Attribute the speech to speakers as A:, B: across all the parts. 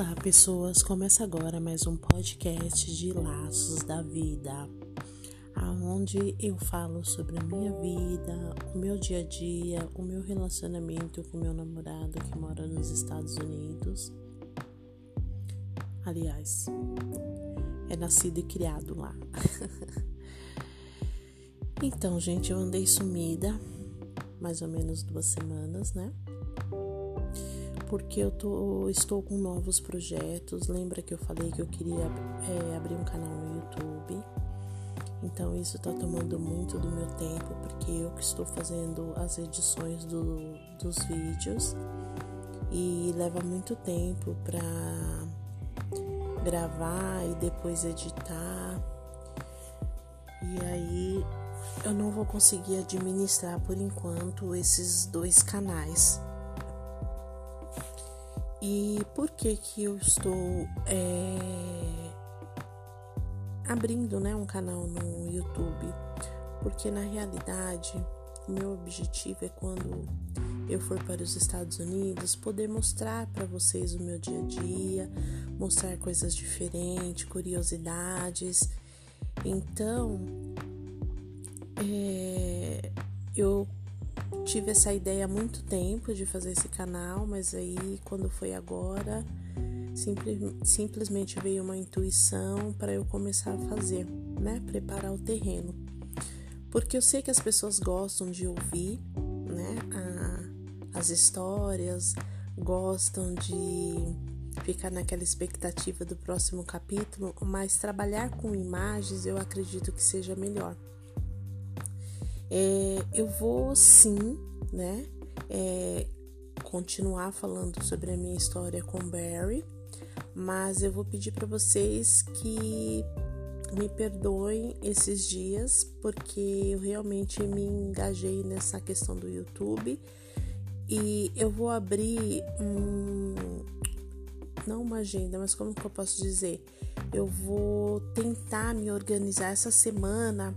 A: Olá, pessoas. Começa agora mais um podcast de Laços da Vida, aonde eu falo sobre a minha vida, o meu dia a dia, o meu relacionamento com meu namorado que mora nos Estados Unidos. Aliás, é nascido e criado lá. então, gente, eu andei sumida mais ou menos duas semanas, né? Porque eu tô, estou com novos projetos. Lembra que eu falei que eu queria é, abrir um canal no YouTube? Então isso está tomando muito do meu tempo, porque eu que estou fazendo as edições do, dos vídeos e leva muito tempo para gravar e depois editar. E aí eu não vou conseguir administrar por enquanto esses dois canais. E por que que eu estou é, abrindo né, um canal no YouTube? Porque na realidade o meu objetivo é quando eu for para os Estados Unidos poder mostrar para vocês o meu dia a dia, mostrar coisas diferentes, curiosidades. Então, é, eu tive essa ideia há muito tempo de fazer esse canal, mas aí quando foi agora, simples, simplesmente veio uma intuição para eu começar a fazer, né? Preparar o terreno. Porque eu sei que as pessoas gostam de ouvir, né? A, as histórias, gostam de ficar naquela expectativa do próximo capítulo, mas trabalhar com imagens eu acredito que seja melhor. É, eu vou sim, né, é, continuar falando sobre a minha história com Barry, mas eu vou pedir para vocês que me perdoem esses dias, porque eu realmente me engajei nessa questão do YouTube e eu vou abrir um, não uma agenda, mas como que eu posso dizer? Eu vou tentar me organizar essa semana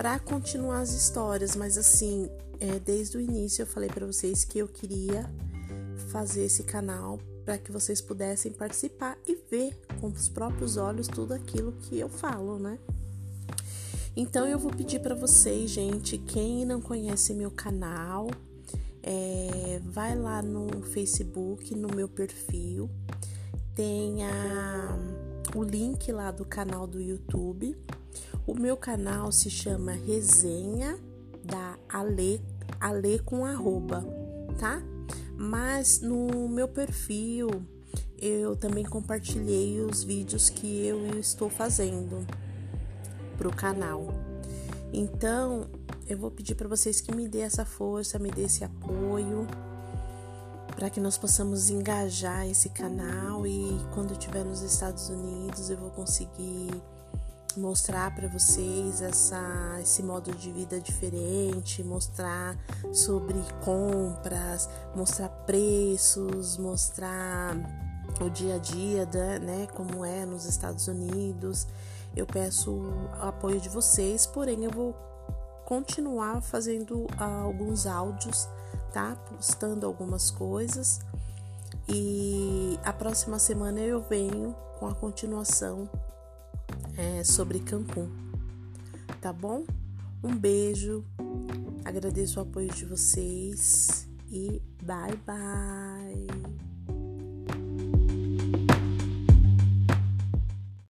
A: para continuar as histórias, mas assim, é, desde o início eu falei para vocês que eu queria fazer esse canal para que vocês pudessem participar e ver com os próprios olhos tudo aquilo que eu falo, né? Então eu vou pedir para vocês, gente, quem não conhece meu canal, é, vai lá no Facebook, no meu perfil, tem a, o link lá do canal do YouTube o meu canal se chama Resenha da Ale, Ale com arroba, tá? Mas no meu perfil eu também compartilhei os vídeos que eu estou fazendo pro canal. Então, eu vou pedir para vocês que me dê essa força, me dê esse apoio, para que nós possamos engajar esse canal e quando eu estiver nos Estados Unidos eu vou conseguir mostrar para vocês essa, esse modo de vida diferente, mostrar sobre compras, mostrar preços, mostrar o dia a dia, né, como é nos Estados Unidos. Eu peço o apoio de vocês, porém eu vou continuar fazendo alguns áudios, tá? Postando algumas coisas. E a próxima semana eu venho com a continuação é, sobre Cancún. Tá bom? Um beijo, agradeço o apoio de vocês e bye bye!